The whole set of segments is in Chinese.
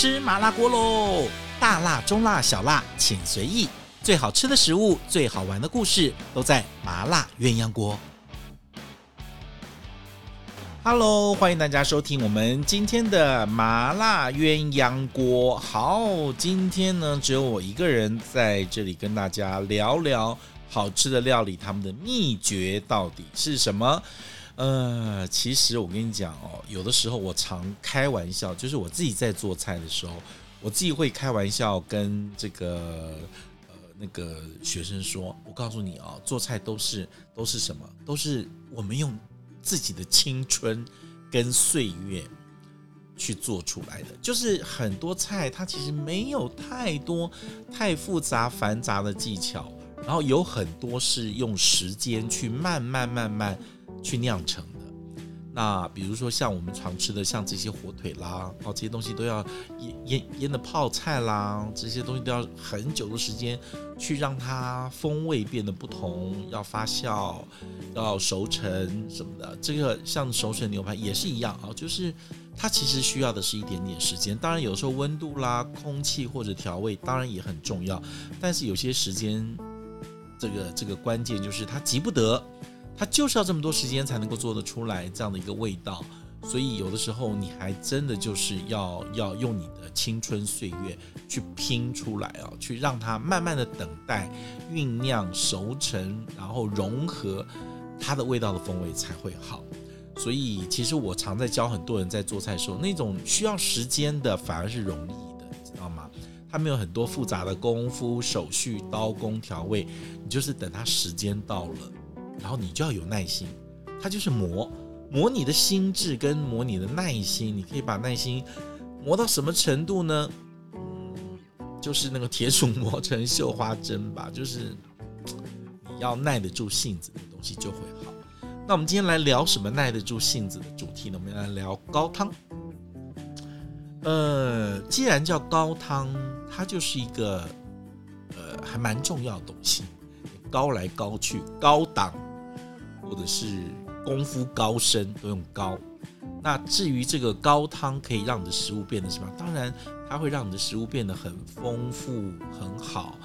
吃麻辣锅喽！大辣、中辣、小辣，请随意。最好吃的食物，最好玩的故事，都在麻辣鸳鸯锅。Hello，欢迎大家收听我们今天的麻辣鸳鸯锅。好，今天呢，只有我一个人在这里跟大家聊聊好吃的料理，他们的秘诀到底是什么？呃，其实我跟你讲哦，有的时候我常开玩笑，就是我自己在做菜的时候，我自己会开玩笑跟这个呃那个学生说，我告诉你啊，做菜都是都是什么？都是我们用。自己的青春跟岁月去做出来的，就是很多菜它其实没有太多太复杂繁杂的技巧，然后有很多是用时间去慢慢慢慢去酿成的。那比如说像我们常吃的，像这些火腿啦，哦，这些东西都要腌腌腌的泡菜啦，这些东西都要很久的时间去让它风味变得不同，要发酵，要熟成什么的。这个像熟成牛排也是一样啊，就是它其实需要的是一点点时间。当然有时候温度啦、空气或者调味当然也很重要，但是有些时间，这个这个关键就是它急不得。它就是要这么多时间才能够做得出来这样的一个味道，所以有的时候你还真的就是要要用你的青春岁月去拼出来啊，去让它慢慢的等待酝酿熟成，然后融合它的味道的风味才会好。所以其实我常在教很多人在做菜的时候，那种需要时间的反而是容易的，你知道吗？它没有很多复杂的功夫手续、刀工调味，你就是等它时间到了。然后你就要有耐心，它就是磨磨你的心智跟磨你的耐心。你可以把耐心磨到什么程度呢？嗯，就是那个铁杵磨成绣花针吧，就是你要耐得住性子的东西就会好。那我们今天来聊什么耐得住性子的主题呢？我们来聊高汤。呃，既然叫高汤，它就是一个呃还蛮重要的东西，高来高去，高档。或者是功夫高深都用高，那至于这个高汤可以让你的食物变得什么？当然，它会让你的食物变得很丰富很好。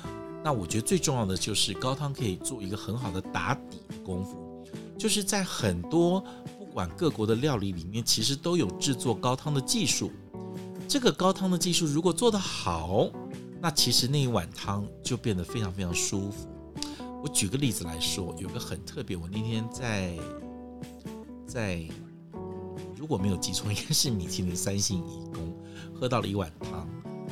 那我觉得最重要的就是高汤可以做一个很好的打底的功夫，就是在很多不管各国的料理里面，其实都有制作高汤的技术。这个高汤的技术如果做得好，那其实那一碗汤就变得非常非常舒服。我举个例子来说，有个很特别。我那天在在，如果没有记错，应该是米其林三星颐宫喝到了一碗汤，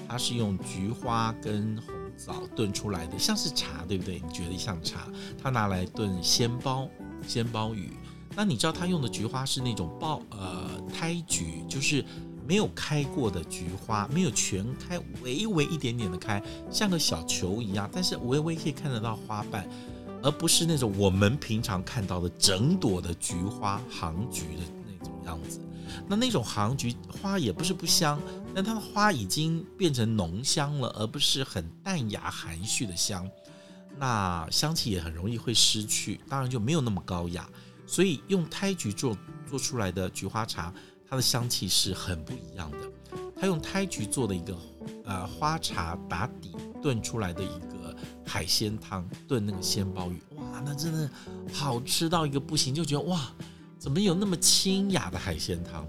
它是用菊花跟红枣炖出来的，像是茶，对不对？你觉得像茶？它拿来炖鲜鲍鲜鲍鱼。那你知道它用的菊花是那种鲍呃胎菊，就是。没有开过的菊花，没有全开，微微一点点的开，像个小球一样，但是微微可以看得到花瓣，而不是那种我们平常看到的整朵的菊花杭菊的那种样子。那那种杭菊花也不是不香，但它的花已经变成浓香了，而不是很淡雅含蓄的香。那香气也很容易会失去，当然就没有那么高雅。所以用胎菊做做出来的菊花茶。它的香气是很不一样的。它用胎菊做的一个呃花茶打底炖出来的一个海鲜汤，炖那个鲜鲍鱼，哇，那真的好吃到一个不行，就觉得哇，怎么有那么清雅的海鲜汤？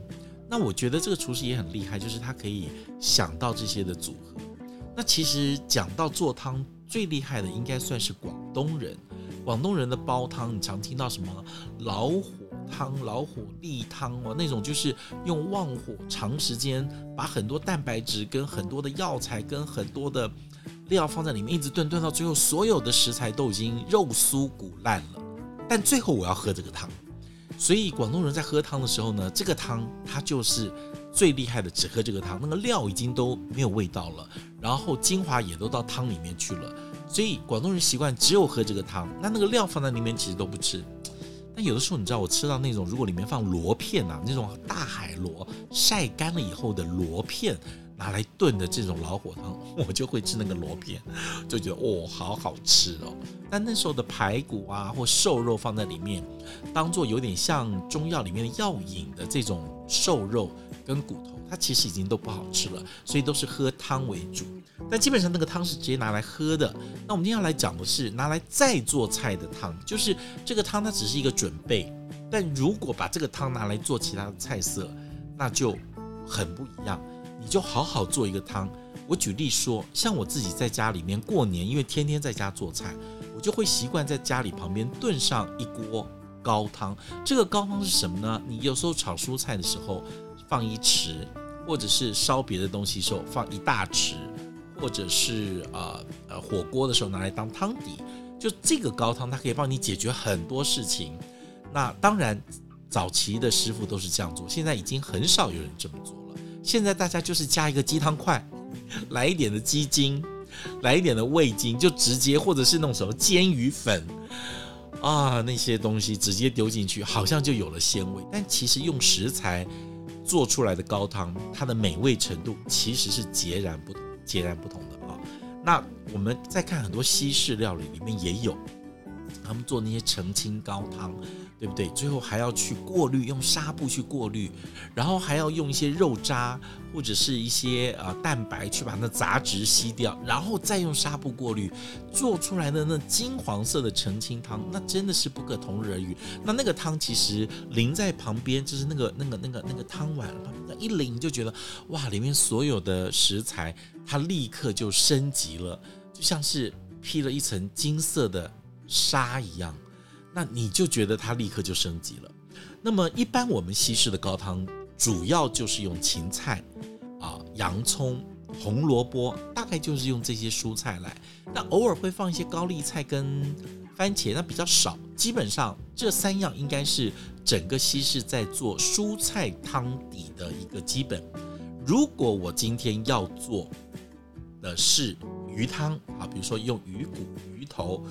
那我觉得这个厨师也很厉害，就是他可以想到这些的组合。那其实讲到做汤最厉害的，应该算是广东人。广东人的煲汤，你常听到什么老火汤、老火例汤哦，那种就是用旺火长时间把很多蛋白质跟很多的药材跟很多的料放在里面，一直炖炖到最后，所有的食材都已经肉酥骨烂了，但最后我要喝这个汤。所以广东人在喝汤的时候呢，这个汤它就是最厉害的，只喝这个汤，那个料已经都没有味道了，然后精华也都到汤里面去了。所以广东人习惯只有喝这个汤，那那个料放在里面其实都不吃。但有的时候你知道，我吃到那种如果里面放螺片啊，那种大海螺晒干了以后的螺片拿来炖的这种老火汤，我就会吃那个螺片，就觉得哦，好好吃哦。但那时候的排骨啊或瘦肉放在里面，当做有点像中药里面的药引的这种瘦肉跟骨头。它其实已经都不好吃了，所以都是喝汤为主。但基本上那个汤是直接拿来喝的。那我们今天要来讲的是拿来再做菜的汤，就是这个汤它只是一个准备，但如果把这个汤拿来做其他的菜色，那就很不一样。你就好好做一个汤。我举例说，像我自己在家里面过年，因为天天在家做菜，我就会习惯在家里旁边炖上一锅高汤。这个高汤是什么呢？你有时候炒蔬菜的时候放一匙，或者是烧别的东西的时候放一大匙，或者是呃呃火锅的时候拿来当汤底。就这个高汤，它可以帮你解决很多事情。那当然，早期的师傅都是这样做，现在已经很少有人这么做了。现在大家就是加一个鸡汤块。来一点的鸡精，来一点的味精，就直接或者是那种什么煎鱼粉啊，那些东西直接丢进去，好像就有了鲜味。但其实用食材做出来的高汤，它的美味程度其实是截然不同、截然不同的啊。那我们再看很多西式料理里面也有，他们做那些澄清高汤。对不对？最后还要去过滤，用纱布去过滤，然后还要用一些肉渣或者是一些呃蛋白去把那杂质吸掉，然后再用纱布过滤，做出来的那金黄色的澄清汤，那真的是不可同日而语。那那个汤其实淋在旁边，就是那个那个那个那个汤碗，那一淋就觉得哇，里面所有的食材它立刻就升级了，就像是披了一层金色的纱一样。那你就觉得它立刻就升级了。那么一般我们西式的高汤主要就是用芹菜啊、洋葱、红萝卜，大概就是用这些蔬菜来。那偶尔会放一些高丽菜跟番茄，那比较少。基本上这三样应该是整个西式在做蔬菜汤底的一个基本。如果我今天要做的是鱼汤啊，比如说用鱼骨、鱼头。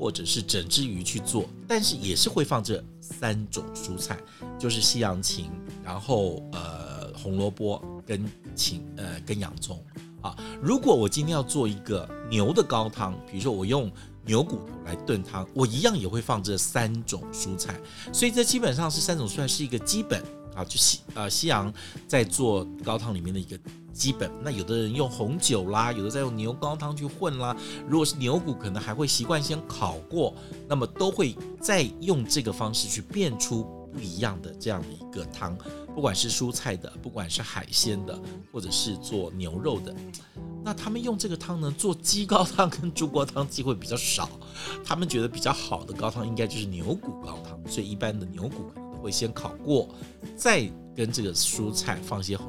或者是整只鱼去做，但是也是会放这三种蔬菜，就是西洋芹，然后呃红萝卜跟芹呃跟洋葱啊。如果我今天要做一个牛的高汤，比如说我用牛骨头来炖汤，我一样也会放这三种蔬菜。所以这基本上是三种蔬菜是一个基本啊，就西呃西洋在做高汤里面的一个。基本，那有的人用红酒啦，有的在用牛高汤去混啦。如果是牛骨，可能还会习惯先烤过，那么都会再用这个方式去变出不一样的这样的一个汤。不管是蔬菜的，不管是海鲜的，或者是做牛肉的，那他们用这个汤呢，做鸡高汤跟猪高汤机会比较少。他们觉得比较好的高汤应该就是牛骨高汤，所以一般的牛骨可能会先烤过，再跟这个蔬菜放些红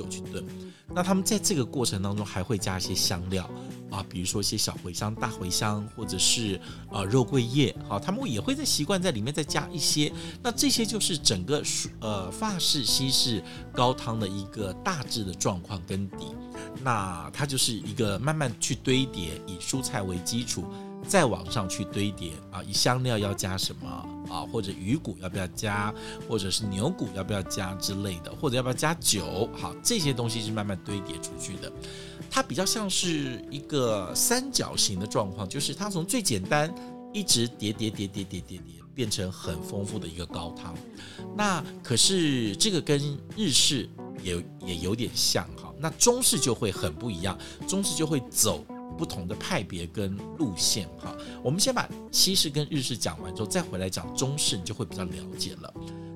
酒去炖。那他们在这个过程当中还会加一些香料啊，比如说一些小茴香、大茴香，或者是呃肉桂叶，好，他们也会在习惯在里面再加一些。那这些就是整个呃法式、西式高汤的一个大致的状况跟底。那它就是一个慢慢去堆叠，以蔬菜为基础。再往上去堆叠啊，以香料要加什么啊，或者鱼骨要不要加，或者是牛骨要不要加之类的，或者要不要加酒，好，这些东西是慢慢堆叠出去的。它比较像是一个三角形的状况，就是它从最简单一直叠叠叠叠叠叠叠，变成很丰富的一个高汤。那可是这个跟日式也也有点像哈，那中式就会很不一样，中式就会走。不同的派别跟路线哈，我们先把西式跟日式讲完之后，再回来讲中式，你就会比较了解了。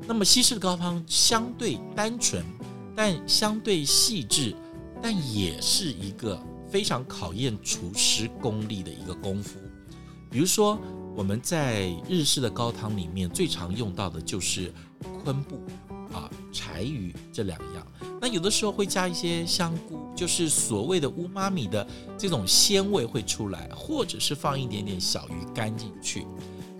那么西式的高汤相对单纯，但相对细致，但也是一个非常考验厨师功力的一个功夫。比如说我们在日式的高汤里面最常用到的就是昆布啊、柴鱼这两样。那有的时候会加一些香菇，就是所谓的乌妈米的这种鲜味会出来，或者是放一点点小鱼干进去。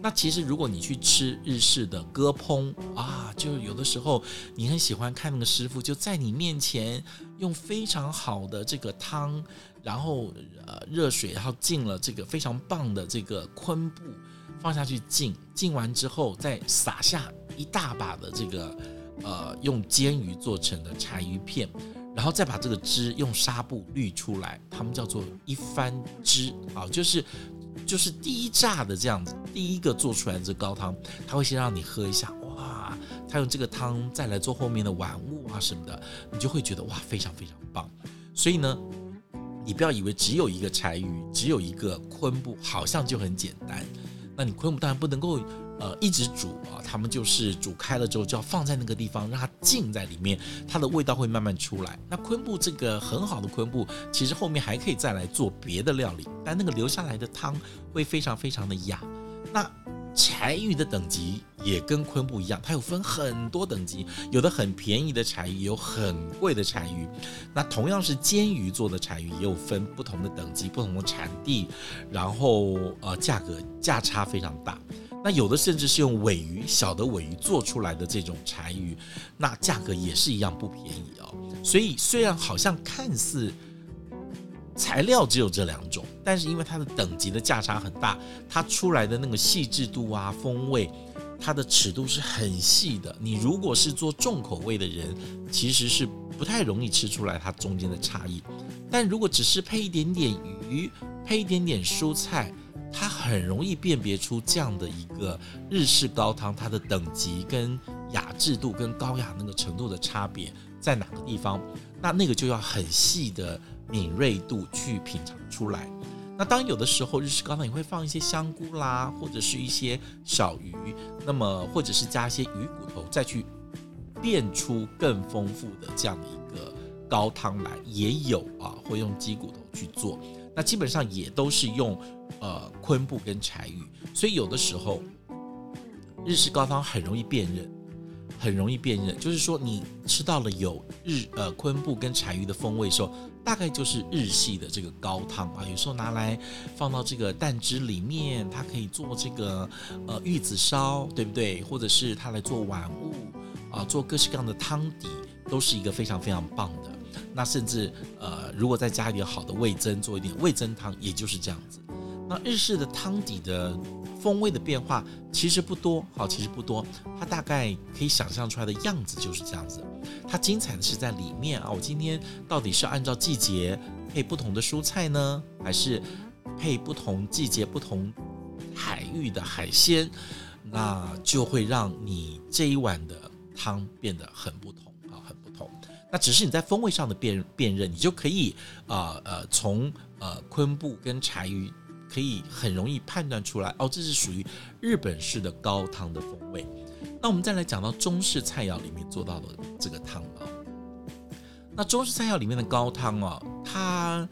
那其实如果你去吃日式的割烹啊，就有的时候你很喜欢看那个师傅就在你面前用非常好的这个汤，然后呃热水，然后浸了这个非常棒的这个昆布放下去浸，浸完之后再撒下一大把的这个。呃，用煎鱼做成的柴鱼片，然后再把这个汁用纱布滤出来，他们叫做一番汁啊，就是就是第一炸的这样子，第一个做出来的这高汤，他会先让你喝一下，哇，他用这个汤再来做后面的玩物啊什么的，你就会觉得哇，非常非常棒。所以呢，你不要以为只有一个柴鱼，只有一个昆布，好像就很简单。那你昆布当然不能够。呃，一直煮啊，他们就是煮开了之后就要放在那个地方，让它浸在里面，它的味道会慢慢出来。那昆布这个很好的昆布，其实后面还可以再来做别的料理，但那个留下来的汤会非常非常的雅。那柴鱼的等级也跟昆布一样，它有分很多等级，有的很便宜的柴鱼，有很贵的柴鱼。那同样是煎鱼做的柴鱼，也有分不同的等级、不同的产地，然后呃价格价差非常大。那有的甚至是用尾鱼，小的尾鱼做出来的这种柴鱼，那价格也是一样不便宜哦。所以虽然好像看似材料只有这两种，但是因为它的等级的价差很大，它出来的那个细致度啊、风味，它的尺度是很细的。你如果是做重口味的人，其实是不太容易吃出来它中间的差异。但如果只是配一点点鱼，配一点点蔬菜。它很容易辨别出这样的一个日式高汤，它的等级跟雅致度跟高雅那个程度的差别在哪个地方？那那个就要很细的敏锐度去品尝出来。那当有的时候日式高汤你会放一些香菇啦，或者是一些小鱼，那么或者是加一些鱼骨头，再去变出更丰富的这样的一个高汤来，也有啊，会用鸡骨头去做。那基本上也都是用呃昆布跟柴鱼，所以有的时候日式高汤很容易辨认，很容易辨认。就是说你吃到了有日呃昆布跟柴鱼的风味的时候，大概就是日系的这个高汤啊。有时候拿来放到这个蛋汁里面，它可以做这个呃玉子烧，对不对？或者是它来做碗物啊，做各式各样的汤底，都是一个非常非常棒的。那甚至呃，如果再加一点好的味噌，做一点味噌汤，也就是这样子。那日式的汤底的风味的变化其实不多，好，其实不多。它大概可以想象出来的样子就是这样子。它精彩的是在里面啊，我今天到底是按照季节配不同的蔬菜呢，还是配不同季节不同海域的海鲜？那就会让你这一碗的汤变得很不同啊，很不同。那只是你在风味上的辨辨认，你就可以啊呃，呃从呃昆布跟柴鱼可以很容易判断出来哦，这是属于日本式的高汤的风味。那我们再来讲到中式菜肴里面做到的这个汤啊，那中式菜肴里面的高汤啊，它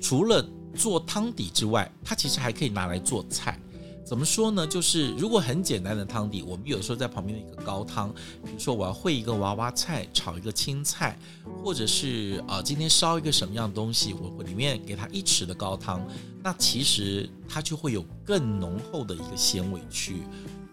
除了做汤底之外，它其实还可以拿来做菜。怎么说呢？就是如果很简单的汤底，我们有时候在旁边的一个高汤，比如说我要烩一个娃娃菜，炒一个青菜，或者是啊、呃、今天烧一个什么样的东西，我我里面给它一匙的高汤，那其实它就会有更浓厚的一个鲜味去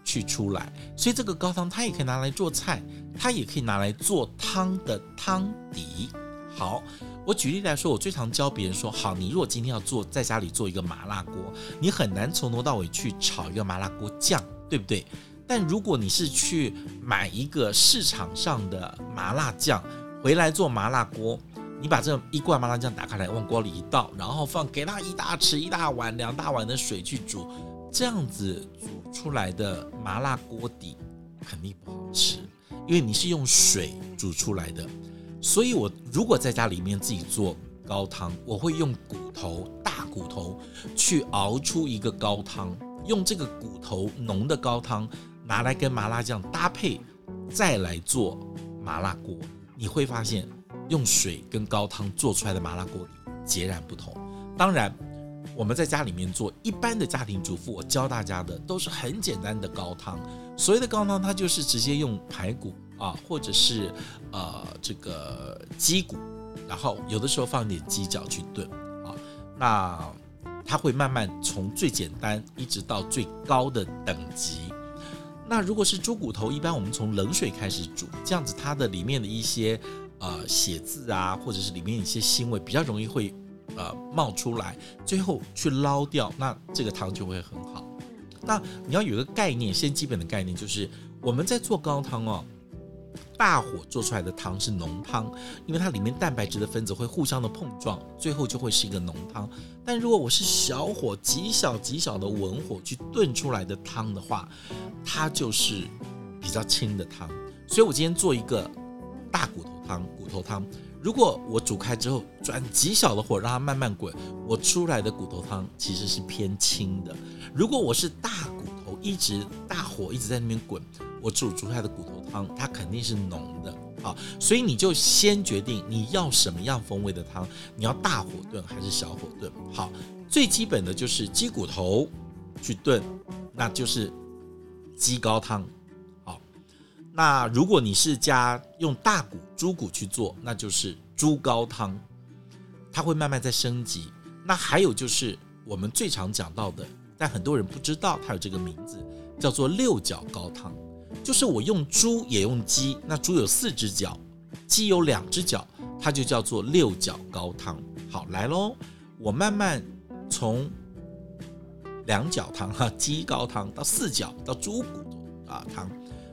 去出来。所以这个高汤它也可以拿来做菜，它也可以拿来做汤的汤底。好。我举例来说，我最常教别人说：好，你如果今天要做在家里做一个麻辣锅，你很难从头到尾去炒一个麻辣锅酱，对不对？但如果你是去买一个市场上的麻辣酱回来做麻辣锅，你把这一罐麻辣酱打开来，往锅里一倒，然后放给它一大匙、一大碗、两大碗的水去煮，这样子煮出来的麻辣锅底肯定不好吃，因为你是用水煮出来的。所以，我如果在家里面自己做高汤，我会用骨头、大骨头去熬出一个高汤，用这个骨头浓的高汤拿来跟麻辣酱搭配，再来做麻辣锅。你会发现，用水跟高汤做出来的麻辣锅里截然不同。当然，我们在家里面做一般的家庭主妇，我教大家的都是很简单的高汤。所谓的高汤，它就是直接用排骨。啊，或者是呃这个鸡骨，然后有的时候放点鸡脚去炖啊，那它会慢慢从最简单一直到最高的等级。那如果是猪骨头，一般我们从冷水开始煮，这样子它的里面的一些呃血渍啊，或者是里面一些腥味比较容易会呃冒出来，最后去捞掉，那这个汤就会很好。那你要有一个概念，先基本的概念就是我们在做高汤哦。大火做出来的汤是浓汤，因为它里面蛋白质的分子会互相的碰撞，最后就会是一个浓汤。但如果我是小火极小极小的文火去炖出来的汤的话，它就是比较清的汤。所以我今天做一个大骨头汤，骨头汤。如果我煮开之后转极小的火让它慢慢滚，我出来的骨头汤其实是偏清的。如果我是大一直大火一直在那边滚，我煮出来的骨头汤它肯定是浓的啊。所以你就先决定你要什么样风味的汤，你要大火炖还是小火炖？好，最基本的就是鸡骨头去炖，那就是鸡高汤。好那如果你是加用大骨猪骨去做，那就是猪高汤，它会慢慢在升级。那还有就是我们最常讲到的，但很多人不知道它有这个名字，叫做六角高汤，就是我用猪也用鸡，那猪有四只脚，鸡有两只脚，它就叫做六角高汤。好，来喽，我慢慢从两角汤哈鸡高汤到四角到猪骨啊汤。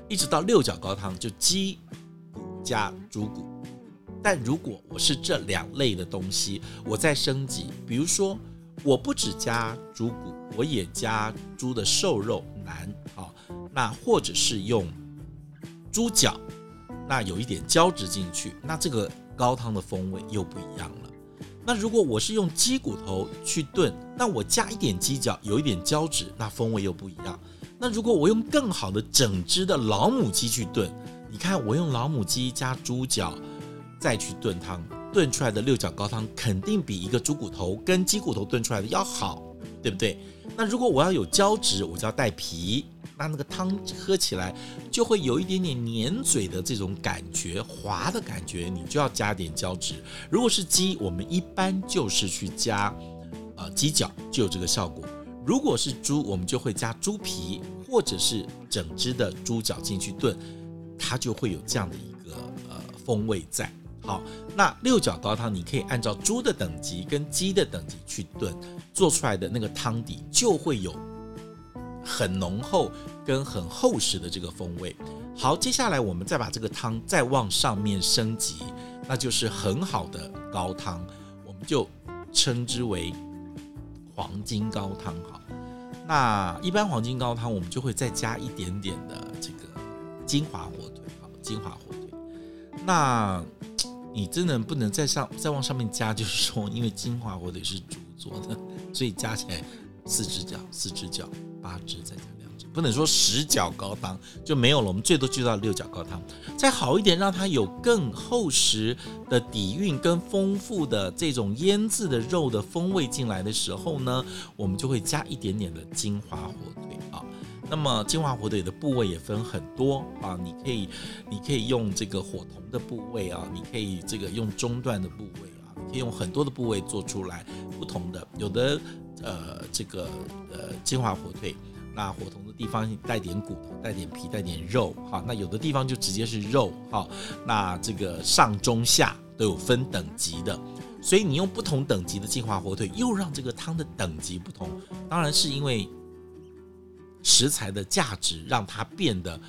一直到六角高汤，就鸡骨加猪骨。但如果我是这两类的东西，我再升级，比如说我不只加猪骨，我也加猪的瘦肉腩，啊，那或者是用猪脚，那有一点胶质进去，那这个高汤的风味又不一样了。那如果我是用鸡骨头去炖，那我加一点鸡脚，有一点胶质，那风味又不一样。那如果我用更好的整只的老母鸡去炖，你看我用老母鸡加猪脚再去炖汤，炖出来的六角高汤肯定比一个猪骨头跟鸡骨头炖出来的要好，对不对？那如果我要有胶质，我就要带皮，那那个汤喝起来就会有一点点黏嘴的这种感觉，滑的感觉，你就要加点胶质。如果是鸡，我们一般就是去加呃鸡脚，就有这个效果。如果是猪，我们就会加猪皮或者是整只的猪脚进去炖，它就会有这样的一个呃风味在。好，那六角高汤你可以按照猪的等级跟鸡的等级去炖，做出来的那个汤底就会有很浓厚跟很厚实的这个风味。好，接下来我们再把这个汤再往上面升级，那就是很好的高汤，我们就称之为。黄金高汤好，那一般黄金高汤我们就会再加一点点的这个金华火腿，好，金华火腿。那你真的不能再上再往上面加，就是说，因为金华火腿是猪做的，所以加起来四只脚，四只脚，八只再加两只。不能说十角高汤就没有了，我们最多就到六角高汤，再好一点，让它有更厚实的底蕴跟丰富的这种腌制的肉的风味进来的时候呢，我们就会加一点点的金华火腿啊。那么金华火腿的部位也分很多啊，你可以你可以用这个火筒的部位啊，你可以这个用中段的部位啊，你可以用很多的部位做出来不同的，有的呃这个呃金华火腿。那火筒的地方带点骨头，带点皮，带点肉，哈。那有的地方就直接是肉，哈。那这个上中下都有分等级的，所以你用不同等级的金华火腿，又让这个汤的等级不同。当然是因为食材的价值让它变得，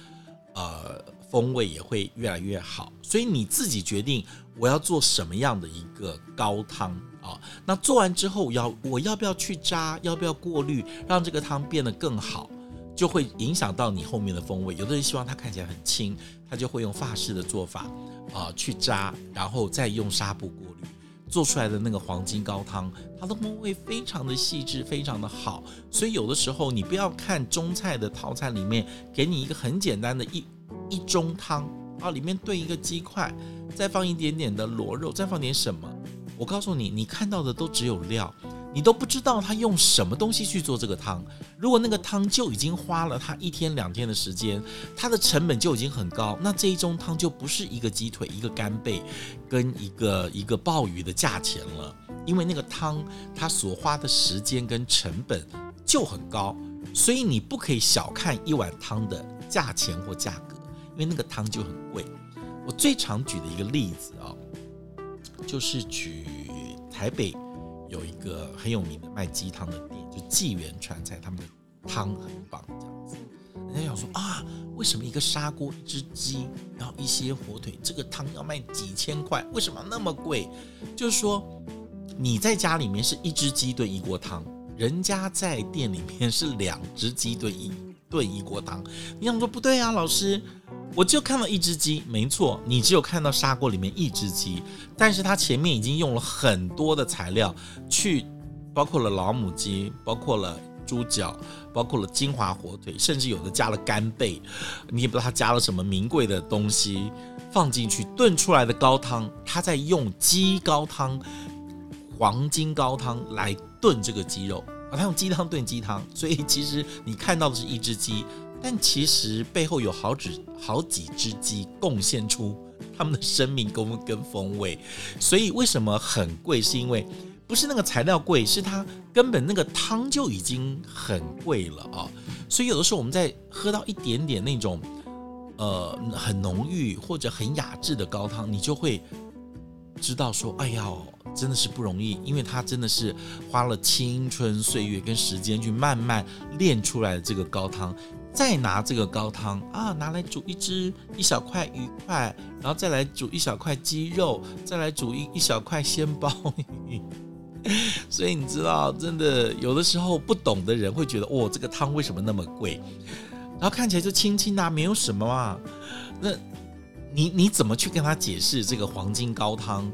呃，风味也会越来越好。所以你自己决定我要做什么样的一个高汤。啊，那做完之后要我要不要去渣，要不要过滤，让这个汤变得更好，就会影响到你后面的风味。有的人希望它看起来很清，他就会用法式的做法啊去渣，然后再用纱布过滤，做出来的那个黄金高汤，它的风味非常的细致，非常的好。所以有的时候你不要看中菜的套餐里面给你一个很简单的一一盅汤啊，里面炖一个鸡块，再放一点点的螺肉，再放点什么。我告诉你，你看到的都只有料，你都不知道他用什么东西去做这个汤。如果那个汤就已经花了他一天两天的时间，它的成本就已经很高，那这一盅汤就不是一个鸡腿、一个干贝跟一个一个鲍鱼的价钱了。因为那个汤它所花的时间跟成本就很高，所以你不可以小看一碗汤的价钱或价格，因为那个汤就很贵。我最常举的一个例子啊、哦。就是举台北有一个很有名的卖鸡汤的店，就纪元川菜，他们的汤很棒，这样子。人家想说啊，为什么一个砂锅一只鸡，然后一些火腿，这个汤要卖几千块？为什么那么贵？就是说你在家里面是一只鸡炖一锅汤，人家在店里面是两只鸡炖一炖一锅汤。你想说不对啊，老师。我就看到一只鸡，没错，你只有看到砂锅里面一只鸡，但是它前面已经用了很多的材料去，包括了老母鸡，包括了猪脚，包括了金华火腿，甚至有的加了干贝，你也不知道它加了什么名贵的东西放进去炖出来的高汤，它在用鸡高汤、黄金高汤来炖这个鸡肉啊，它用鸡汤炖鸡汤，所以其实你看到的是一只鸡。但其实背后有好几好几只鸡贡献出他们的生命跟跟风味，所以为什么很贵？是因为不是那个材料贵，是它根本那个汤就已经很贵了啊！所以有的时候我们在喝到一点点那种呃很浓郁或者很雅致的高汤，你就会知道说，哎呀，真的是不容易，因为它真的是花了青春岁月跟时间去慢慢练出来的这个高汤。再拿这个高汤啊，拿来煮一只一小块鱼块，然后再来煮一小块鸡肉，再来煮一一小块鲜鲍鱼。所以你知道，真的有的时候不懂的人会觉得，哦，这个汤为什么那么贵？然后看起来就清清的，没有什么啊。那你你怎么去跟他解释这个黄金高汤，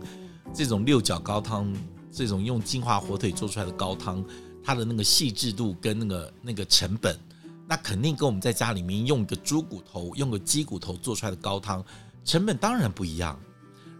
这种六角高汤，这种用金华火腿做出来的高汤，它的那个细致度跟那个那个成本？那肯定跟我们在家里面用一个猪骨头、用个鸡骨头做出来的高汤，成本当然不一样。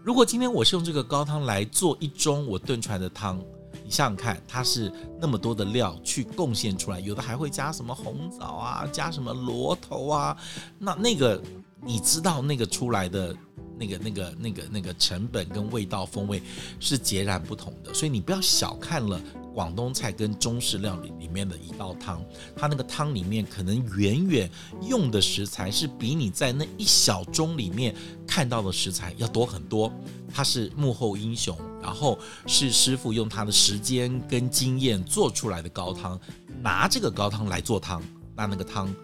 如果今天我是用这个高汤来做一盅我炖出来的汤，你想想看，它是那么多的料去贡献出来，有的还会加什么红枣啊，加什么螺头啊，那那个你知道那个出来的那个那个那个那个成本跟味道风味是截然不同的，所以你不要小看了。广东菜跟中式料理里面的一道汤，它那个汤里面可能远远用的食材是比你在那一小盅里面看到的食材要多很多。它是幕后英雄，然后是师傅用他的时间跟经验做出来的高汤，拿这个高汤来做汤，那那个汤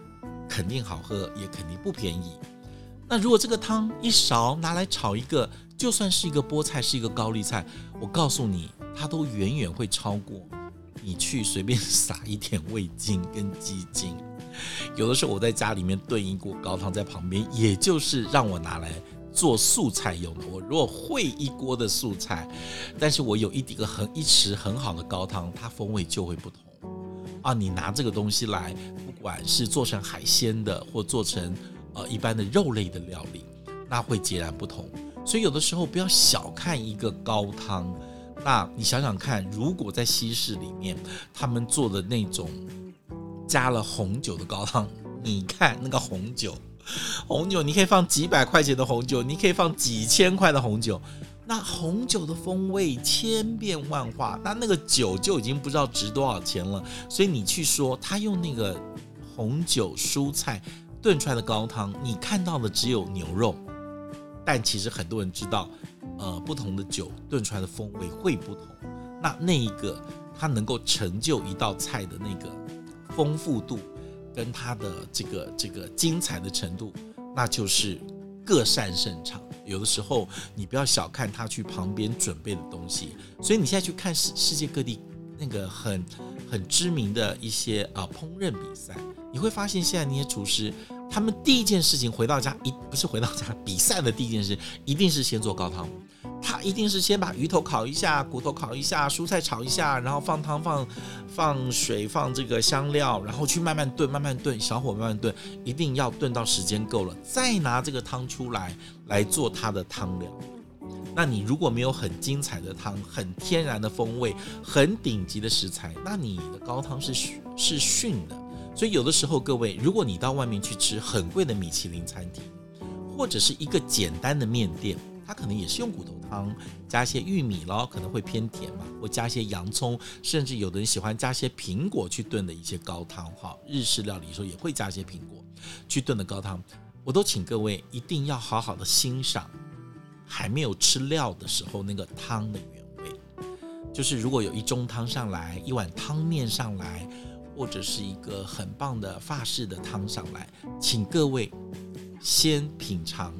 肯定好喝，也肯定不便宜。那如果这个汤一勺拿来炒一个，就算是一个菠菜，是一个高丽菜，我告诉你。它都远远会超过你去随便撒一点味精跟鸡精。有的时候我在家里面炖一锅高汤在旁边，也就是让我拿来做素菜用的。我如果会一锅的素菜，但是我有一个很一池很好的高汤，它风味就会不同啊。你拿这个东西来，不管是做成海鲜的，或做成呃一般的肉类的料理，那会截然不同。所以有的时候不要小看一个高汤。那你想想看，如果在西式里面，他们做的那种加了红酒的高汤，你看那个红酒，红酒你可以放几百块钱的红酒，你可以放几千块的红酒，那红酒的风味千变万化，那那个酒就已经不知道值多少钱了。所以你去说他用那个红酒蔬菜炖出来的高汤，你看到的只有牛肉，但其实很多人知道。呃，不同的酒炖出来的风味会不同，那那一个它能够成就一道菜的那个丰富度，跟它的这个这个精彩的程度，那就是各擅胜场。有的时候你不要小看他去旁边准备的东西，所以你现在去看世世界各地那个很很知名的一些啊烹饪比赛，你会发现现在那些厨师。他们第一件事情回到家，一不是回到家比赛的第一件事，一定是先做高汤。他一定是先把鱼头烤一下，骨头烤一下，蔬菜炒一下，然后放汤、放放水、放这个香料，然后去慢慢炖、慢慢炖，小火慢慢炖，一定要炖到时间够了，再拿这个汤出来来做它的汤料。那你如果没有很精彩的汤、很天然的风味、很顶级的食材，那你的高汤是是逊的。所以有的时候，各位，如果你到外面去吃很贵的米其林餐厅，或者是一个简单的面店，它可能也是用骨头汤加一些玉米咯，可能会偏甜嘛，或加一些洋葱，甚至有的人喜欢加一些苹果去炖的一些高汤哈。日式料理的时候也会加一些苹果去炖的高汤，我都请各位一定要好好的欣赏，还没有吃料的时候那个汤的原味，就是如果有一盅汤上来，一碗汤面上来。或者是一个很棒的法式的汤上来，请各位先品尝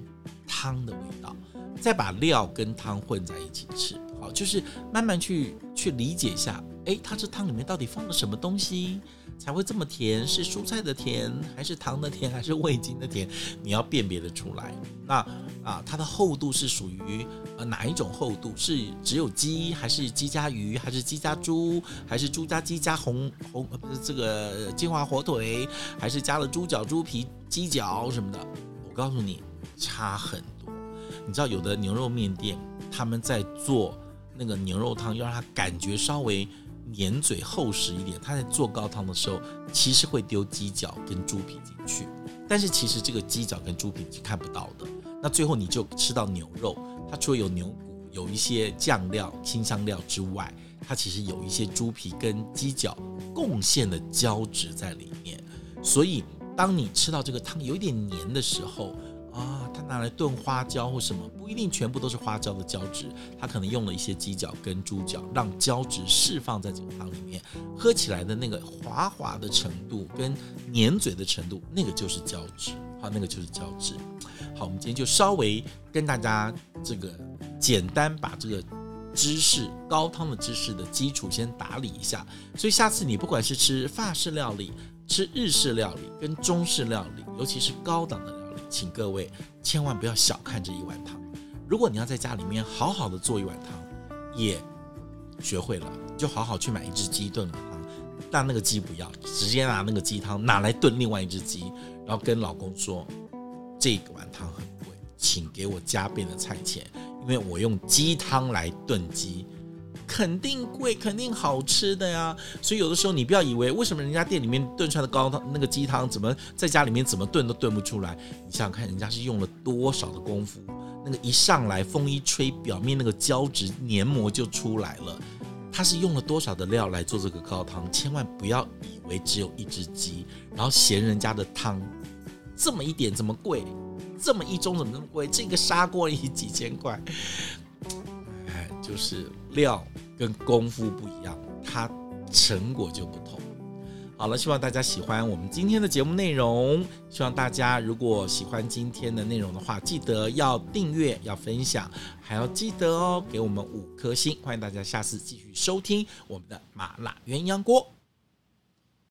汤的味道，再把料跟汤混在一起吃。好，就是慢慢去去理解一下，诶，它这汤里面到底放了什么东西？才会这么甜？是蔬菜的甜，还是糖的甜，还是味精的甜？你要辨别的出来。那啊，它的厚度是属于呃哪一种厚度？是只有鸡，还是鸡加鱼，还是鸡加猪，还是猪加鸡加红红不是这个金华火腿，还是加了猪脚、猪皮、鸡脚什么的？我告诉你，差很多。你知道有的牛肉面店他们在做那个牛肉汤，要让它感觉稍微。黏嘴厚实一点，他在做高汤的时候，其实会丢鸡脚跟猪皮进去，但是其实这个鸡脚跟猪皮是看不到的。那最后你就吃到牛肉，它除了有牛骨、有一些酱料、清香料之外，它其实有一些猪皮跟鸡脚贡献的胶质在里面。所以当你吃到这个汤有一点黏的时候，啊，他拿来炖花椒或什么，不一定全部都是花椒的胶质，他可能用了一些鸡脚跟猪脚，让胶质释放在这个汤里面，喝起来的那个滑滑的程度跟黏嘴的程度，那个就是胶质，好，那个就是胶质。好，我们今天就稍微跟大家这个简单把这个知识高汤的知识的基础先打理一下，所以下次你不管是吃法式料理、吃日式料理跟中式料理，尤其是高档的。请各位千万不要小看这一碗汤。如果你要在家里面好好的做一碗汤，也学会了，就好好去买一只鸡炖汤。但那个鸡不要，直接拿那个鸡汤拿来炖另外一只鸡，然后跟老公说：“这个碗汤很贵，请给我加倍的菜钱，因为我用鸡汤来炖鸡。”肯定贵，肯定好吃的呀。所以有的时候你不要以为，为什么人家店里面炖出来的高汤那个鸡汤，怎么在家里面怎么炖都炖不出来？你想想看，人家是用了多少的功夫，那个一上来风一吹，表面那个胶质黏膜就出来了。他是用了多少的料来做这个高汤？千万不要以为只有一只鸡，然后嫌人家的汤这么一点怎么贵，这么一盅怎么那么贵？这个砂锅也几千块。哎就是料跟功夫不一样，它成果就不同。好了，希望大家喜欢我们今天的节目内容。希望大家如果喜欢今天的内容的话，记得要订阅、要分享，还要记得哦，给我们五颗星。欢迎大家下次继续收听我们的麻辣鸳鸯锅。